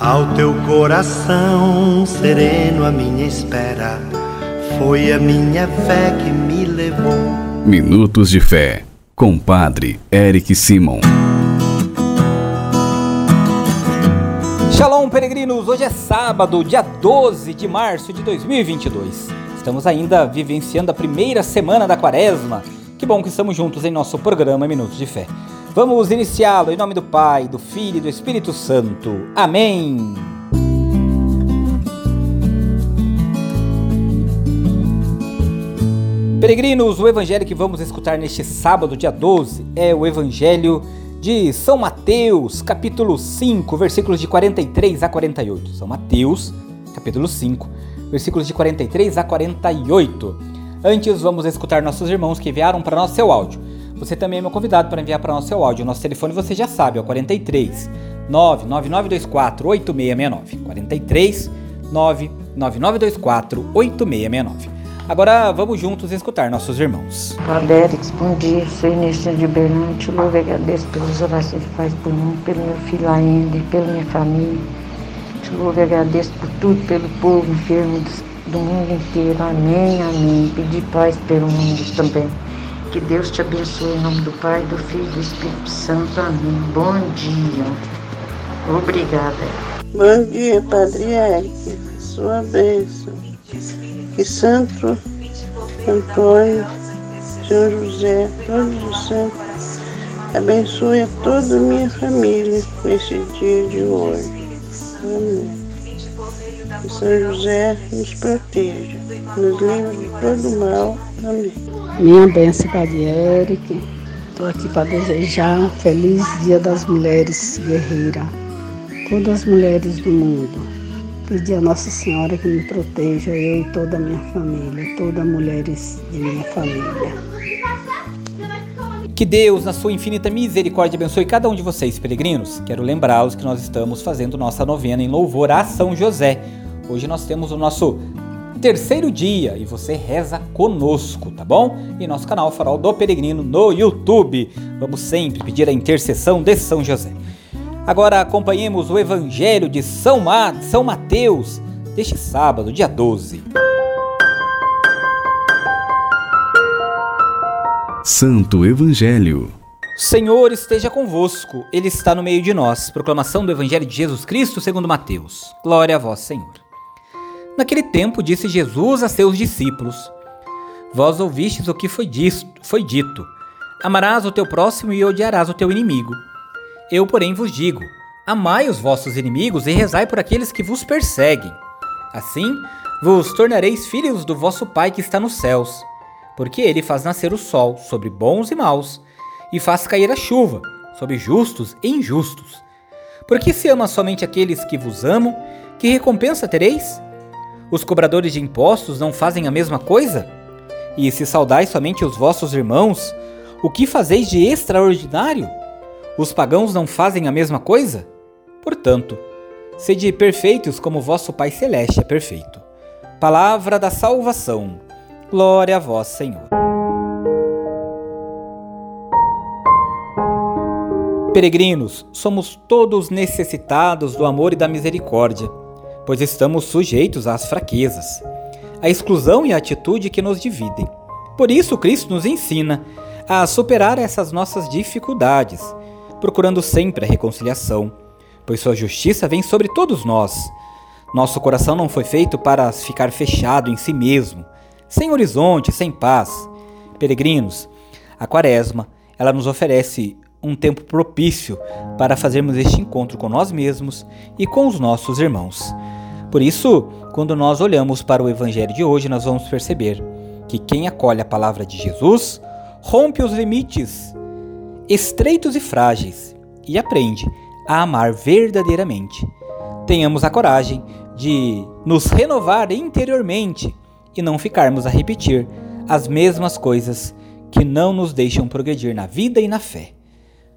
Ao teu coração sereno, a minha espera foi a minha fé que me levou. Minutos de Fé, com Padre Eric Simon. Shalom, peregrinos! Hoje é sábado, dia 12 de março de 2022. Estamos ainda vivenciando a primeira semana da quaresma. Que bom que estamos juntos em nosso programa Minutos de Fé. Vamos iniciá-lo em nome do Pai, do Filho e do Espírito Santo. Amém. Peregrinos, o evangelho que vamos escutar neste sábado, dia 12, é o evangelho de São Mateus, capítulo 5, versículos de 43 a 48. São Mateus, capítulo 5, versículos de 43 a 48. Antes, vamos escutar nossos irmãos que enviaram para nós seu áudio. Você também é meu convidado para enviar para nós seu áudio. Nosso telefone você já sabe, é o 43 99924 8669. 43 99924 8669. Agora vamos juntos escutar nossos irmãos. Adérix, bom dia. Sou Inês de Bernardo. Te louvo e agradeço pelas orações que faz por mim, pelo meu filho Aender, pela minha família. Te louvo e agradeço por tudo, pelo povo enfermo do mundo inteiro. Amém, amém. Pedir paz pelo mundo também. Que Deus te abençoe em nome do Pai, do Filho e do Espírito Santo. Amém. Bom dia. Obrigada. Bom dia, Padre Eric. Sua bênção. Que Santo Antônio, São José, todos os santos, abençoe a toda a minha família nesse dia de hoje. Amém. Que São José nos proteja, nos livre de todo mal. Amém. Minha bênção, Padre Eric. Estou aqui para desejar um feliz Dia das Mulheres Guerreiras. Todas as mulheres do mundo. Pedir a Nossa Senhora que me proteja, eu e toda a minha família, todas as mulheres de minha família. Que Deus, na sua infinita misericórdia, abençoe cada um de vocês, peregrinos. Quero lembrá-los que nós estamos fazendo nossa novena em louvor a São José. Hoje nós temos o nosso terceiro dia e você reza conosco, tá bom? Em nosso canal Farol do Peregrino no YouTube. Vamos sempre pedir a intercessão de São José. Agora acompanhemos o Evangelho de São, Ma São Mateus deste sábado, dia 12. Santo Evangelho. Senhor esteja convosco, Ele está no meio de nós. Proclamação do Evangelho de Jesus Cristo segundo Mateus. Glória a vós, Senhor. Naquele tempo disse Jesus a seus discípulos: Vós ouvistes o que foi, disto, foi dito: Amarás o teu próximo e odiarás o teu inimigo. Eu, porém, vos digo: Amai os vossos inimigos e rezai por aqueles que vos perseguem. Assim, vos tornareis filhos do vosso Pai que está nos céus, porque ele faz nascer o sol sobre bons e maus, e faz cair a chuva sobre justos e injustos. Porque se ama somente aqueles que vos amam, que recompensa tereis? Os cobradores de impostos não fazem a mesma coisa? E se saudais somente os vossos irmãos, o que fazeis de extraordinário? Os pagãos não fazem a mesma coisa? Portanto, sede perfeitos como vosso Pai Celeste é perfeito. Palavra da salvação. Glória a vós, Senhor. Peregrinos, somos todos necessitados do amor e da misericórdia pois estamos sujeitos às fraquezas, à exclusão e à atitude que nos dividem. Por isso, Cristo nos ensina a superar essas nossas dificuldades, procurando sempre a reconciliação, pois Sua justiça vem sobre todos nós. Nosso coração não foi feito para ficar fechado em si mesmo, sem horizonte, sem paz. Peregrinos, a Quaresma, ela nos oferece um tempo propício para fazermos este encontro com nós mesmos e com os nossos irmãos. Por isso, quando nós olhamos para o Evangelho de hoje, nós vamos perceber que quem acolhe a palavra de Jesus rompe os limites estreitos e frágeis e aprende a amar verdadeiramente. Tenhamos a coragem de nos renovar interiormente e não ficarmos a repetir as mesmas coisas que não nos deixam progredir na vida e na fé.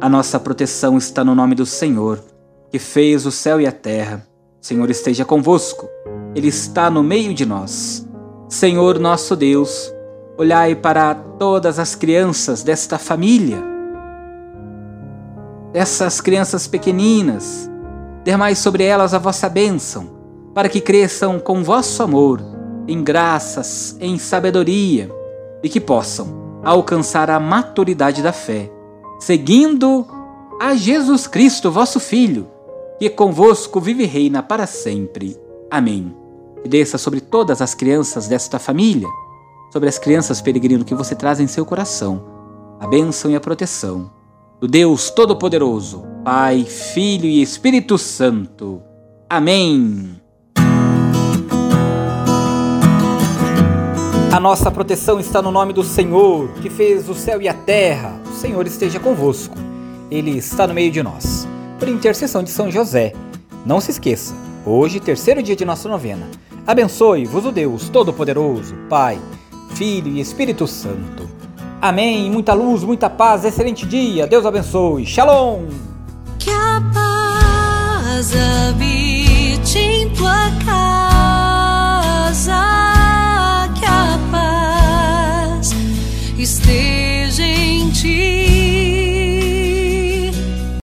A nossa proteção está no nome do Senhor, que fez o céu e a terra. Senhor esteja convosco, Ele está no meio de nós. Senhor nosso Deus, olhai para todas as crianças desta família dessas crianças pequeninas. Dermai sobre elas a vossa bênção, para que cresçam com vosso amor, em graças, em sabedoria, e que possam alcançar a maturidade da fé, seguindo a Jesus Cristo, vosso Filho, que convosco vive e reina para sempre. Amém. E desça sobre todas as crianças desta família, sobre as crianças peregrino que você traz em seu coração, a bênção e a proteção do Deus Todo-Poderoso, Pai, Filho e Espírito Santo. Amém. A nossa proteção está no nome do Senhor, que fez o céu e a terra. O Senhor esteja convosco. Ele está no meio de nós. Por intercessão de São José. Não se esqueça, hoje, terceiro dia de nossa novena. Abençoe-vos o Deus Todo-Poderoso, Pai, Filho e Espírito Santo. Amém. Muita luz, muita paz, excelente dia. Deus abençoe. Shalom.